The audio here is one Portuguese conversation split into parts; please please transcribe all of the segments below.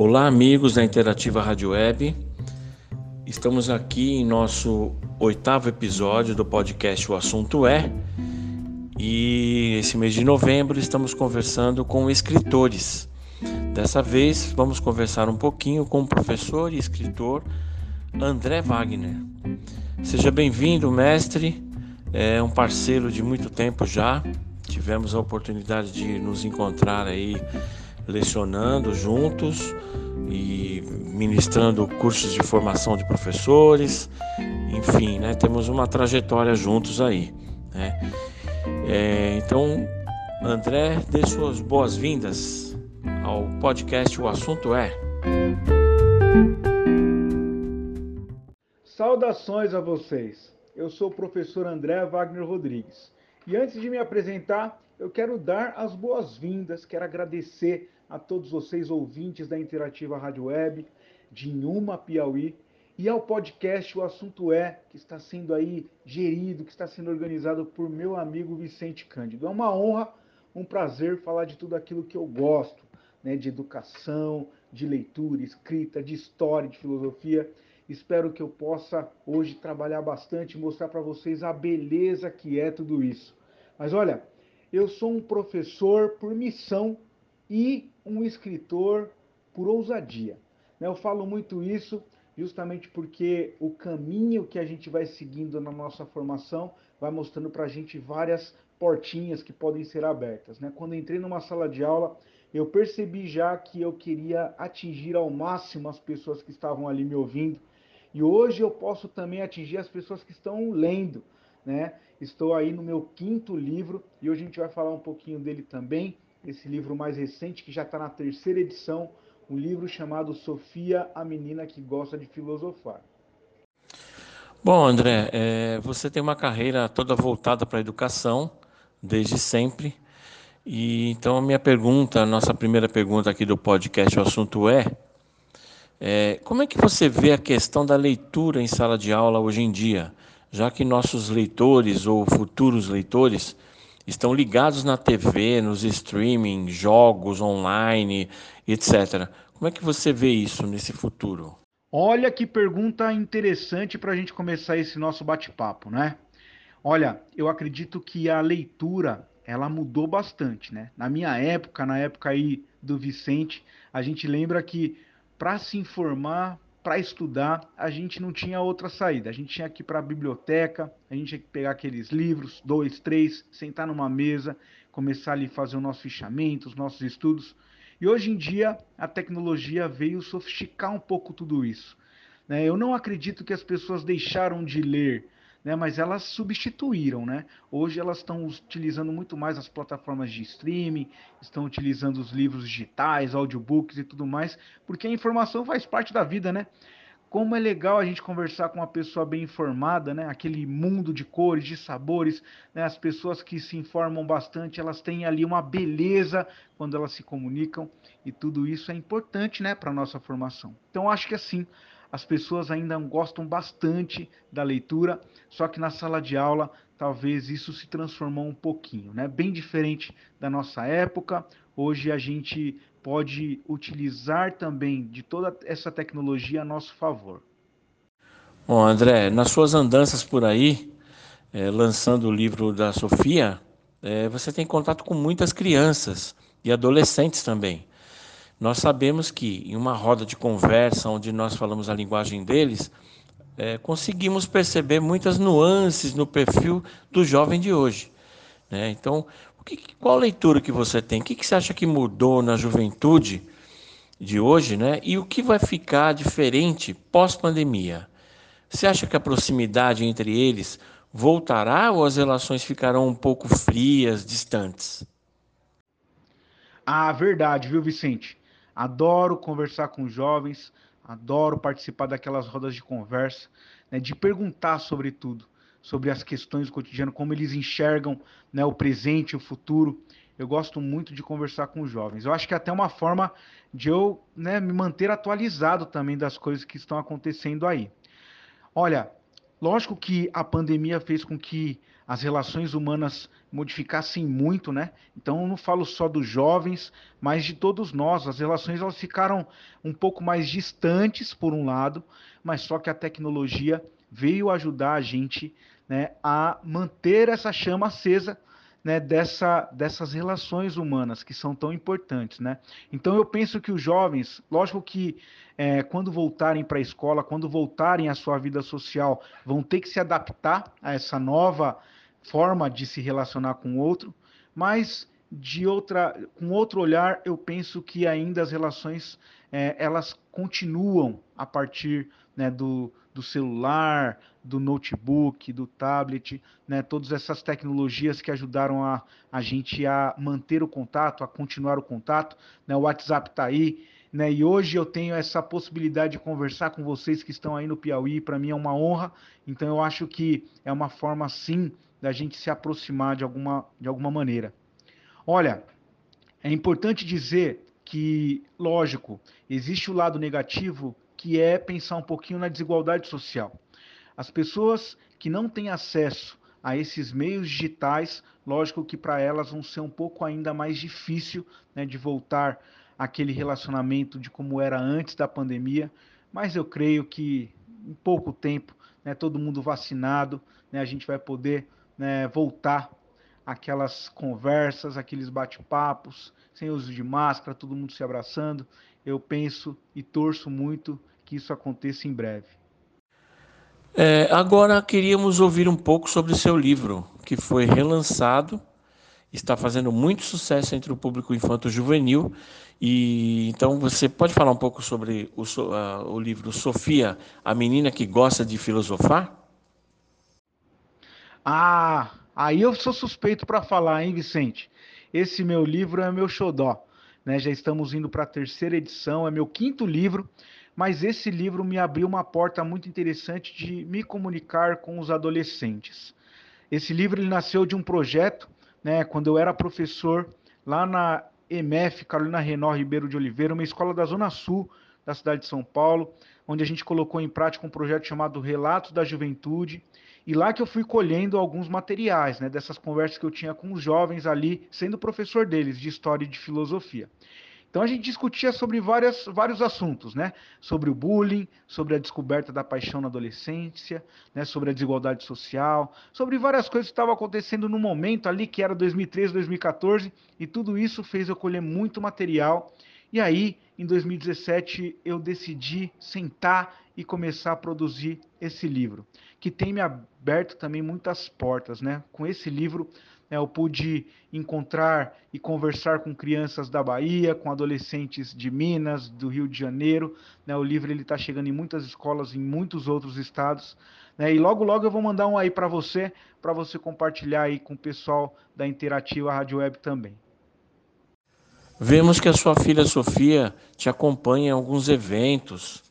Olá, amigos da Interativa Rádio Web. Estamos aqui em nosso oitavo episódio do podcast O Assunto É. E esse mês de novembro estamos conversando com escritores. Dessa vez vamos conversar um pouquinho com o professor e escritor André Wagner. Seja bem-vindo, mestre. É um parceiro de muito tempo já. Tivemos a oportunidade de nos encontrar aí lecionando juntos e ministrando cursos de formação de professores, enfim, né, temos uma trajetória juntos aí. Né? É, então, André, dê suas boas-vindas ao podcast O Assunto É. Saudações a vocês. Eu sou o professor André Wagner Rodrigues. E antes de me apresentar, eu quero dar as boas-vindas, quero agradecer a todos vocês ouvintes da Interativa Rádio Web de Inhuma, Piauí, e ao podcast O Assunto É, que está sendo aí gerido, que está sendo organizado por meu amigo Vicente Cândido. É uma honra, um prazer falar de tudo aquilo que eu gosto, né, de educação, de leitura, escrita, de história, de filosofia. Espero que eu possa hoje trabalhar bastante, mostrar para vocês a beleza que é tudo isso. Mas olha, eu sou um professor por missão e um escritor por ousadia. Né? Eu falo muito isso justamente porque o caminho que a gente vai seguindo na nossa formação vai mostrando para a gente várias portinhas que podem ser abertas. Né? Quando entrei numa sala de aula, eu percebi já que eu queria atingir ao máximo as pessoas que estavam ali me ouvindo. E hoje eu posso também atingir as pessoas que estão lendo. Né? Estou aí no meu quinto livro e hoje a gente vai falar um pouquinho dele também esse livro mais recente, que já está na terceira edição, um livro chamado Sofia, a Menina que Gosta de Filosofar. Bom, André, é, você tem uma carreira toda voltada para a educação, desde sempre. E então a minha pergunta, a nossa primeira pergunta aqui do podcast, o assunto é, é como é que você vê a questão da leitura em sala de aula hoje em dia, já que nossos leitores ou futuros leitores estão ligados na TV, nos streaming, jogos online, etc. Como é que você vê isso nesse futuro? Olha que pergunta interessante para a gente começar esse nosso bate-papo, né? Olha, eu acredito que a leitura ela mudou bastante, né? Na minha época, na época aí do Vicente, a gente lembra que para se informar, para estudar, a gente não tinha outra saída. A gente tinha que ir para a biblioteca, a gente tinha que pegar aqueles livros, dois, três, sentar numa mesa, começar ali a fazer o nosso fichamento, os nossos estudos. E hoje em dia a tecnologia veio sofisticar um pouco tudo isso. Né? Eu não acredito que as pessoas deixaram de ler, né? mas elas substituíram. Né? Hoje elas estão utilizando muito mais as plataformas de streaming, estão utilizando os livros digitais, audiobooks e tudo mais, porque a informação faz parte da vida, né? Como é legal a gente conversar com uma pessoa bem informada, né? Aquele mundo de cores, de sabores, né? As pessoas que se informam bastante, elas têm ali uma beleza quando elas se comunicam e tudo isso é importante, né, para nossa formação. Então acho que assim, as pessoas ainda gostam bastante da leitura, só que na sala de aula talvez isso se transformou um pouquinho, né? Bem diferente da nossa época. Hoje a gente pode utilizar também de toda essa tecnologia a nosso favor. Bom, André, nas suas andanças por aí, é, lançando o livro da Sofia, é, você tem contato com muitas crianças e adolescentes também. Nós sabemos que em uma roda de conversa onde nós falamos a linguagem deles, é, conseguimos perceber muitas nuances no perfil do jovem de hoje. Né? Então, que, qual leitura que você tem? O que, que você acha que mudou na juventude de hoje, né? E o que vai ficar diferente pós-pandemia? Você acha que a proximidade entre eles voltará ou as relações ficarão um pouco frias, distantes? Ah, verdade, viu, Vicente? Adoro conversar com jovens, adoro participar daquelas rodas de conversa, né, de perguntar sobre tudo, sobre as questões do cotidiano, como eles enxergam né, o presente, o futuro. Eu gosto muito de conversar com os jovens. Eu acho que é até uma forma de eu né, me manter atualizado também das coisas que estão acontecendo aí. Olha, lógico que a pandemia fez com que as relações humanas modificassem muito, né? Então não falo só dos jovens, mas de todos nós. As relações elas ficaram um pouco mais distantes por um lado, mas só que a tecnologia veio ajudar a gente, né, a manter essa chama acesa né, dessa, dessas relações humanas que são tão importantes, né? Então eu penso que os jovens, lógico que é, quando voltarem para a escola, quando voltarem à sua vida social, vão ter que se adaptar a essa nova forma de se relacionar com o outro, mas de outra, com outro olhar, eu penso que ainda as relações é, elas continuam a partir né, do, do celular, do notebook, do tablet, né, todas essas tecnologias que ajudaram a, a gente a manter o contato, a continuar o contato. Né, o WhatsApp está aí, né, e hoje eu tenho essa possibilidade de conversar com vocês que estão aí no Piauí, para mim é uma honra, então eu acho que é uma forma, sim, da gente se aproximar de alguma, de alguma maneira. Olha, é importante dizer que, lógico, existe o lado negativo que é pensar um pouquinho na desigualdade social. As pessoas que não têm acesso a esses meios digitais, lógico que para elas vão ser um pouco ainda mais difícil né, de voltar àquele relacionamento de como era antes da pandemia, mas eu creio que em pouco tempo, né, todo mundo vacinado, né, a gente vai poder né, voltar aquelas conversas, aqueles bate-papos, sem uso de máscara, todo mundo se abraçando. Eu penso e torço muito que isso aconteça em breve. É, agora queríamos ouvir um pouco sobre seu livro, que foi relançado, está fazendo muito sucesso entre o público infanto-juvenil. E então você pode falar um pouco sobre o, uh, o livro Sofia, a menina que gosta de filosofar? Ah, aí eu sou suspeito para falar, hein, Vicente? Esse meu livro é meu xodó. Né? Já estamos indo para a terceira edição, é meu quinto livro, mas esse livro me abriu uma porta muito interessante de me comunicar com os adolescentes. Esse livro ele nasceu de um projeto, né, quando eu era professor lá na EMF, Carolina Renó Ribeiro de Oliveira, uma escola da Zona Sul da cidade de São Paulo, onde a gente colocou em prática um projeto chamado Relatos da Juventude, e lá que eu fui colhendo alguns materiais, né, dessas conversas que eu tinha com os jovens ali, sendo professor deles de história e de filosofia. Então a gente discutia sobre várias, vários assuntos, né? Sobre o bullying, sobre a descoberta da paixão na adolescência, né? sobre a desigualdade social, sobre várias coisas que estavam acontecendo no momento ali, que era 2013, 2014, e tudo isso fez eu colher muito material. E aí, em 2017, eu decidi sentar e começar a produzir esse livro, que tem me aberto também muitas portas, né? Com esse livro, né, eu pude encontrar e conversar com crianças da Bahia, com adolescentes de Minas, do Rio de Janeiro. Né? O livro ele está chegando em muitas escolas, em muitos outros estados. Né? E logo, logo eu vou mandar um aí para você, para você compartilhar aí com o pessoal da Interativa Rádio Web também. Vemos que a sua filha Sofia te acompanha em alguns eventos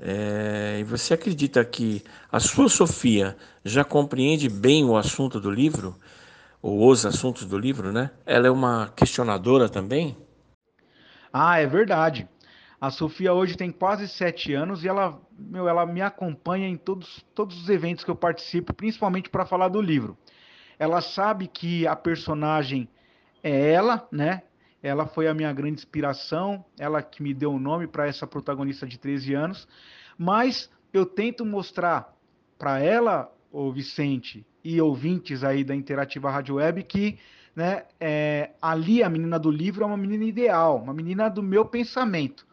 é, e você acredita que a sua Sofia já compreende bem o assunto do livro, ou os assuntos do livro, né? Ela é uma questionadora também? Ah, é verdade. A Sofia hoje tem quase sete anos e ela, meu, ela me acompanha em todos, todos os eventos que eu participo, principalmente para falar do livro. Ela sabe que a personagem é ela, né? Ela foi a minha grande inspiração, ela que me deu o nome para essa protagonista de 13 anos. Mas eu tento mostrar para ela, o Vicente, e ouvintes aí da Interativa Rádio Web, que né, é, ali a menina do livro é uma menina ideal, uma menina do meu pensamento.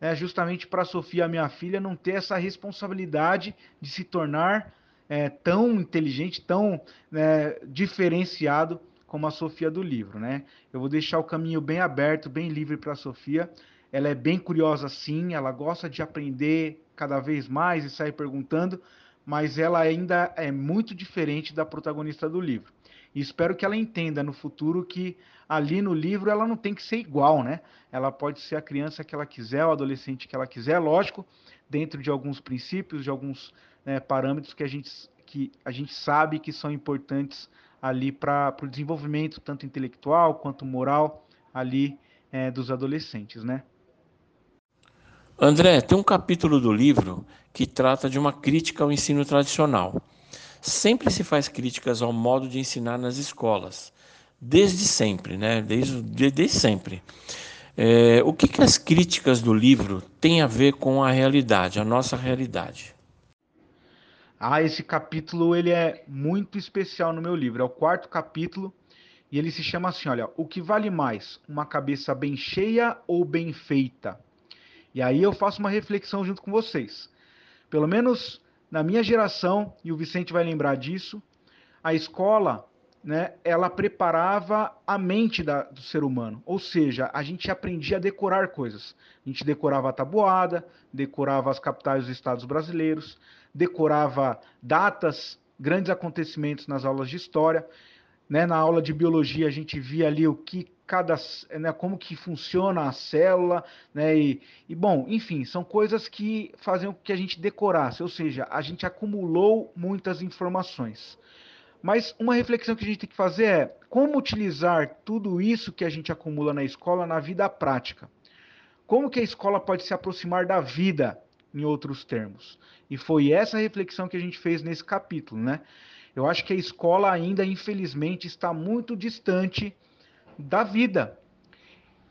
Né, justamente para a Sofia, minha filha, não ter essa responsabilidade de se tornar é, tão inteligente, tão né, diferenciado como a Sofia do livro, né? Eu vou deixar o caminho bem aberto, bem livre para a Sofia. Ela é bem curiosa sim, ela gosta de aprender cada vez mais e sair perguntando, mas ela ainda é muito diferente da protagonista do livro. E espero que ela entenda no futuro que ali no livro ela não tem que ser igual, né? Ela pode ser a criança que ela quiser, o adolescente que ela quiser, lógico, dentro de alguns princípios, de alguns né, parâmetros que a gente, que a gente sabe que são importantes ali para o desenvolvimento tanto intelectual quanto moral ali é, dos adolescentes, né? André, tem um capítulo do livro que trata de uma crítica ao ensino tradicional. sempre se faz críticas ao modo de ensinar nas escolas, desde sempre, né? Desde, desde sempre. É, o que, que as críticas do livro têm a ver com a realidade, a nossa realidade? Ah, esse capítulo ele é muito especial no meu livro. É o quarto capítulo e ele se chama assim, olha, o que vale mais, uma cabeça bem cheia ou bem feita? E aí eu faço uma reflexão junto com vocês. Pelo menos na minha geração, e o Vicente vai lembrar disso, a escola, né, ela preparava a mente da, do ser humano. Ou seja, a gente aprendia a decorar coisas. A gente decorava a tabuada, decorava as capitais dos estados brasileiros, decorava datas, grandes acontecimentos nas aulas de história. Né, na aula de biologia a gente via ali o que cada, né, como que funciona a célula, né, e, e, bom, enfim, são coisas que faziam com que a gente decorasse, ou seja, a gente acumulou muitas informações. Mas uma reflexão que a gente tem que fazer é como utilizar tudo isso que a gente acumula na escola na vida prática. Como que a escola pode se aproximar da vida, em outros termos? E foi essa reflexão que a gente fez nesse capítulo, né? Eu acho que a escola ainda, infelizmente, está muito distante da vida.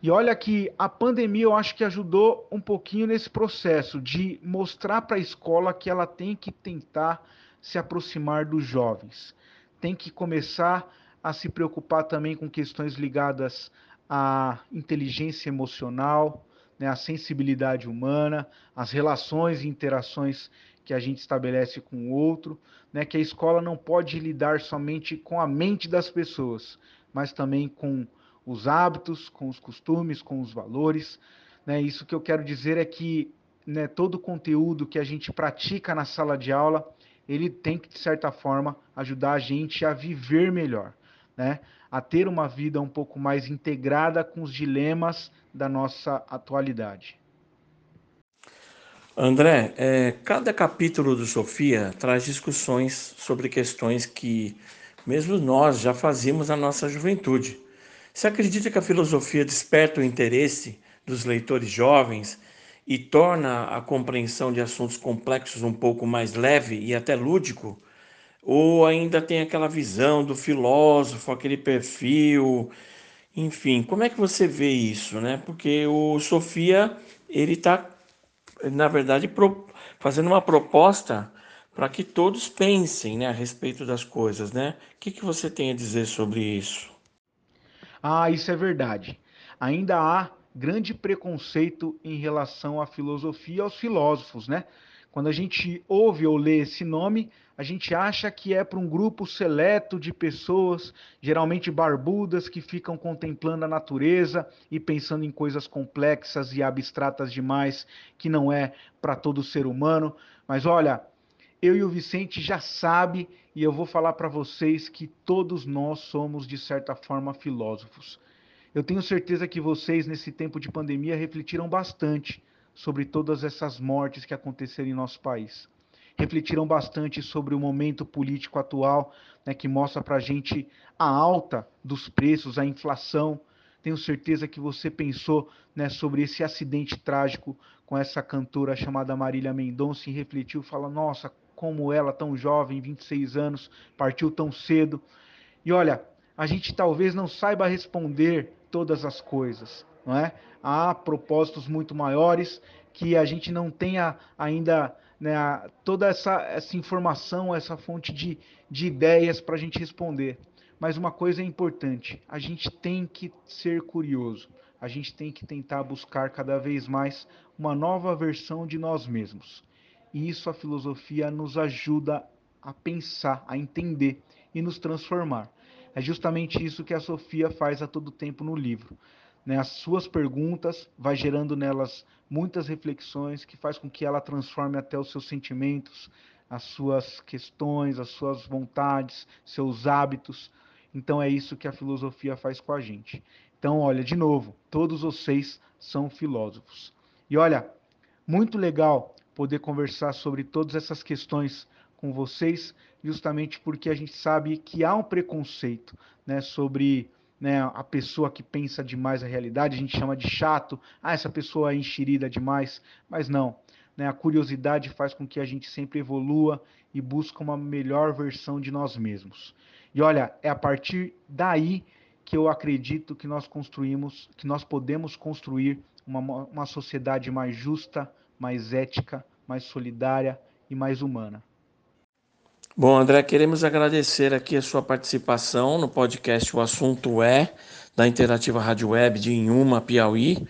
E olha que a pandemia eu acho que ajudou um pouquinho nesse processo de mostrar para a escola que ela tem que tentar se aproximar dos jovens. Tem que começar a se preocupar também com questões ligadas à inteligência emocional, né, à sensibilidade humana, às relações e interações que a gente estabelece com o outro, né, que a escola não pode lidar somente com a mente das pessoas, mas também com os hábitos, com os costumes, com os valores. Né? Isso que eu quero dizer é que né, todo o conteúdo que a gente pratica na sala de aula, ele tem que, de certa forma, ajudar a gente a viver melhor, né? A ter uma vida um pouco mais integrada com os dilemas da nossa atualidade. André, é, cada capítulo do Sofia traz discussões sobre questões que mesmo nós já fazíamos na nossa juventude. Você acredita que a filosofia desperta o interesse dos leitores jovens e torna a compreensão de assuntos complexos um pouco mais leve e até lúdico? Ou ainda tem aquela visão do filósofo, aquele perfil, enfim, como é que você vê isso, né? Porque o Sofia, ele está, na verdade, pro, fazendo uma proposta para que todos pensem né, a respeito das coisas, né? O que, que você tem a dizer sobre isso? Ah, isso é verdade. Ainda há grande preconceito em relação à filosofia e aos filósofos, né? Quando a gente ouve ou lê esse nome, a gente acha que é para um grupo seleto de pessoas, geralmente barbudas, que ficam contemplando a natureza e pensando em coisas complexas e abstratas demais, que não é para todo ser humano. Mas olha, eu e o Vicente já sabe e eu vou falar para vocês que todos nós somos de certa forma filósofos. Eu tenho certeza que vocês nesse tempo de pandemia refletiram bastante sobre todas essas mortes que aconteceram em nosso país. Refletiram bastante sobre o momento político atual, né, que mostra para a gente a alta dos preços, a inflação. Tenho certeza que você pensou né, sobre esse acidente trágico com essa cantora chamada Marília Mendonça e refletiu, fala, nossa, como ela, tão jovem, 26 anos, partiu tão cedo. E olha, a gente talvez não saiba responder todas as coisas, não é? Há propósitos muito maiores que a gente não tenha ainda né, toda essa, essa informação, essa fonte de, de ideias para a gente responder. Mas uma coisa é importante: a gente tem que ser curioso, a gente tem que tentar buscar cada vez mais uma nova versão de nós mesmos. E isso a filosofia nos ajuda a pensar, a entender e nos transformar. É justamente isso que a Sofia faz a todo tempo no livro. Né? As suas perguntas vai gerando nelas muitas reflexões que faz com que ela transforme até os seus sentimentos, as suas questões, as suas vontades, seus hábitos. Então é isso que a filosofia faz com a gente. Então, olha, de novo, todos vocês são filósofos. E olha, muito legal poder conversar sobre todas essas questões com vocês, justamente porque a gente sabe que há um preconceito né, sobre né, a pessoa que pensa demais a realidade, a gente chama de chato, ah, essa pessoa é enxerida demais, mas não. né? A curiosidade faz com que a gente sempre evolua e busque uma melhor versão de nós mesmos. E olha, é a partir daí que eu acredito que nós construímos, que nós podemos construir uma, uma sociedade mais justa, mais ética, mais solidária e mais humana. Bom, André, queremos agradecer aqui a sua participação no podcast O Assunto É, da Interativa Rádio Web de Inhuma, Piauí.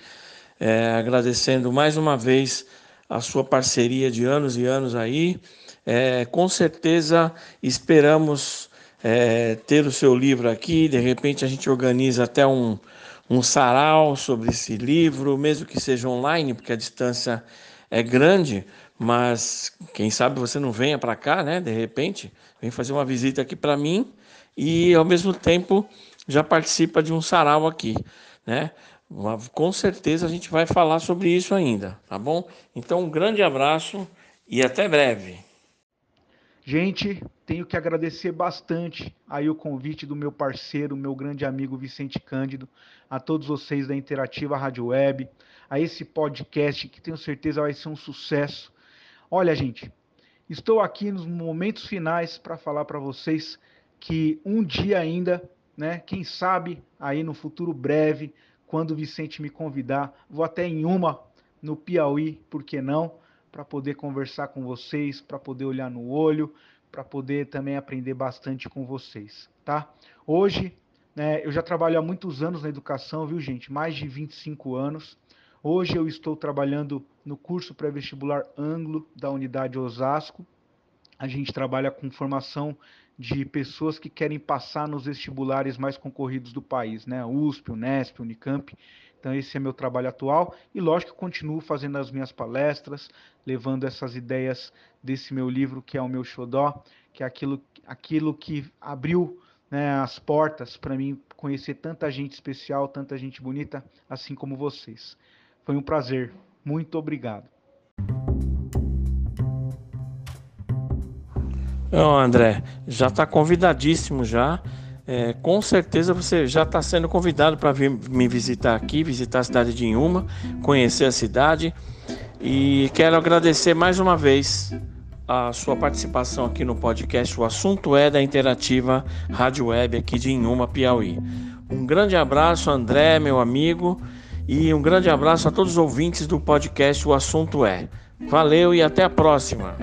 É, agradecendo mais uma vez a sua parceria de anos e anos aí. É, com certeza esperamos é, ter o seu livro aqui. De repente a gente organiza até um, um sarau sobre esse livro, mesmo que seja online, porque a distância é grande. Mas quem sabe você não venha para cá, né? De repente, vem fazer uma visita aqui para mim e ao mesmo tempo já participa de um sarau aqui, né? Com certeza a gente vai falar sobre isso ainda, tá bom? Então, um grande abraço e até breve. Gente, tenho que agradecer bastante aí o convite do meu parceiro, meu grande amigo Vicente Cândido, a todos vocês da Interativa Rádio Web, a esse podcast que tenho certeza vai ser um sucesso. Olha, gente, estou aqui nos momentos finais para falar para vocês que um dia ainda, né, quem sabe aí no futuro breve, quando o Vicente me convidar, vou até em uma no Piauí, por que não? para poder conversar com vocês, para poder olhar no olho, para poder também aprender bastante com vocês, tá? Hoje, né, eu já trabalho há muitos anos na educação, viu, gente? Mais de 25 anos. Hoje eu estou trabalhando no curso pré-vestibular Anglo da unidade Osasco. A gente trabalha com formação de pessoas que querem passar nos vestibulares mais concorridos do país, né? USP, Unesp, Unicamp. Então, esse é meu trabalho atual e, lógico, continuo fazendo as minhas palestras, levando essas ideias desse meu livro, que é o meu xodó, que é aquilo, aquilo que abriu né, as portas para mim conhecer tanta gente especial, tanta gente bonita, assim como vocês. Foi um prazer. Muito obrigado. Não, André, já está convidadíssimo já. É, com certeza você já está sendo convidado para vir me visitar aqui, visitar a cidade de Inhuma, conhecer a cidade. E quero agradecer mais uma vez a sua participação aqui no podcast. O assunto é da Interativa Rádio Web aqui de Inhuma, Piauí. Um grande abraço, André, meu amigo, e um grande abraço a todos os ouvintes do podcast O Assunto É. Valeu e até a próxima.